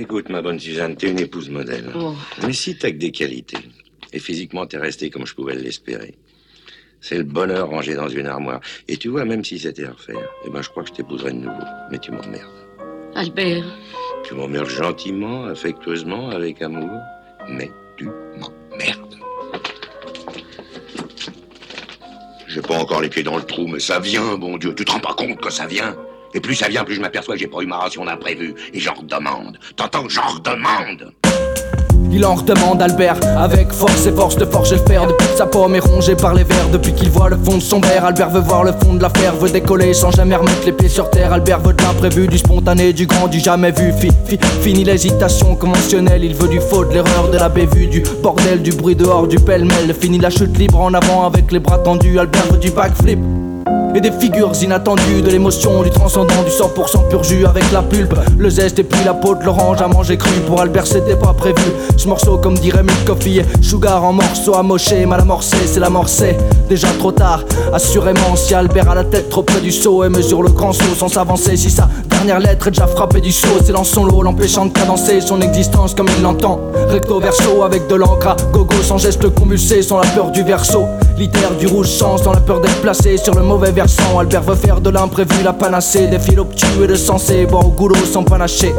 Écoute, ma bonne Suzanne, t'es une épouse modèle. Oh. Mais si t'as que des qualités, et physiquement t'es restée comme je pouvais l'espérer, c'est le bonheur rangé dans une armoire. Et tu vois, même si c'était à refaire, eh ben je crois que je t'épouserais de nouveau. Mais tu m'emmerdes. Albert, Tu m'emmerdes gentiment, affectueusement, avec amour, mais tu m'emmerdes. J'ai pas encore les pieds dans le trou, mais ça vient, bon Dieu. Tu te rends pas compte que ça vient? Et plus ça vient, plus je m'aperçois que j'ai pas eu ma ration d'imprévu. Et j'en redemande. T'entends J'en redemande. Il en redemande Albert. Avec force et force de forger le fer Depuis que sa pomme est rongée par les vers. Depuis qu'il voit le fond de son verre Albert veut voir le fond de l'affaire Veut décoller sans jamais remettre les pieds sur terre. Albert veut de l'imprévu, du spontané, du grand, du jamais vu. Fi, fi- Fini l'hésitation conventionnelle. Il veut du faux, de l'erreur, de la bévue Du bordel, du bruit dehors, du pêle-mêle. Fini la chute libre en avant avec les bras tendus. Albert veut du backflip et des figures inattendues, de l'émotion, du transcendant, du 100% pur jus avec la pulpe, le zeste et puis la peau de l'orange à manger cru. Pour Albert, c'était pas prévu. Ce morceau, comme dirait Mick Coffee, sugar en morceaux amochés, mal amorcé, c'est l'amorcé. Déjà trop tard, assurément, si Albert a la tête trop près du seau et mesure le grand saut sans s'avancer, si sa dernière lettre est déjà frappée du saut, c'est son lot, l'empêchant de cadencer son existence comme il l'entend. Recto verso avec de l'encre à gogo, sans geste convulsé, sans la peur du verso. Litère du rouge sang, sans la peur d'être placé sur le mauvais versant. Albert veut faire de l'imprévu la panacée, des fils obtus et de sensé, boire au goulot sans panacher.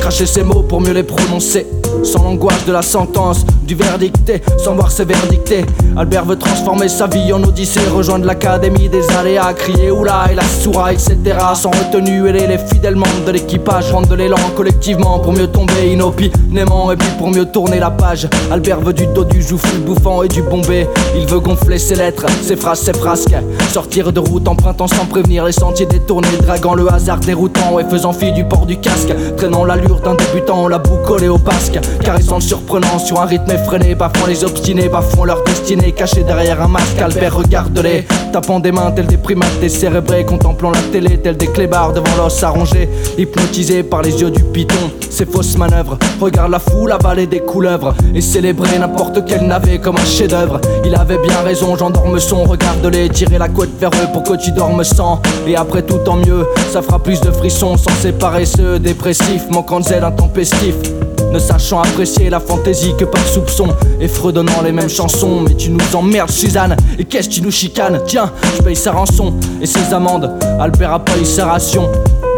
Cracher ses mots pour mieux les prononcer. Sans l'angoisse de la sentence, du verdicté, sans voir ses verdictés. Albert veut transformer sa vie en odyssée, rejoindre l'académie des aléas, crier oula et la soura, etc. Sans retenue, aider les fidèles membres de l'équipage, prendre de l'élan collectivement pour mieux tomber inopinément et puis pour mieux tourner la page. Albert veut du dos, du joufflu bouffant et du bombé. Il veut gonfler ses lettres, ses phrases, ses frasques. Sortir de route, empruntant sans prévenir les sentiers détournés, draguant le hasard déroutant et faisant fi du port du casque. Traînant l'allure d'un débutant, la boue collée au basque. Caressant surprenant sur un rythme effréné, bafouant les obstinés, bafouant leur destinée, cachés derrière un masque. Albert regarde-les, tapant des mains tels des primates décérébrés, contemplant la télé tels des clébards devant l'os arrongé, hypnotisés par les yeux du python. Ces fausses manœuvres, regarde la foule avaler des couleuvres et célébrer n'importe quel navet comme un chef-d'œuvre. Il avait bien raison, j'endorme son, regarde-les, tirer la couette vers eux pour que tu dormes sans. Et après tout, tant mieux, ça fera plus de frissons sans séparer ceux dépressifs, manquant de zèle intempestif. Ne sachant apprécier la fantaisie que par soupçon Et fredonnant les mêmes chansons. Mais tu nous emmerdes Suzanne Et qu'est-ce que tu nous chicanes Tiens, je paye sa rançon Et ses amendes. Albert a payé sa ration.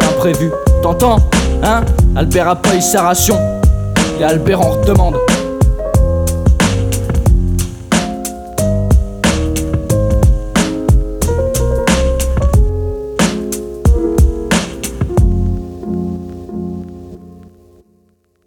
D'imprévu. T'entends Hein? Albert a payé sa ration. Et Albert en redemande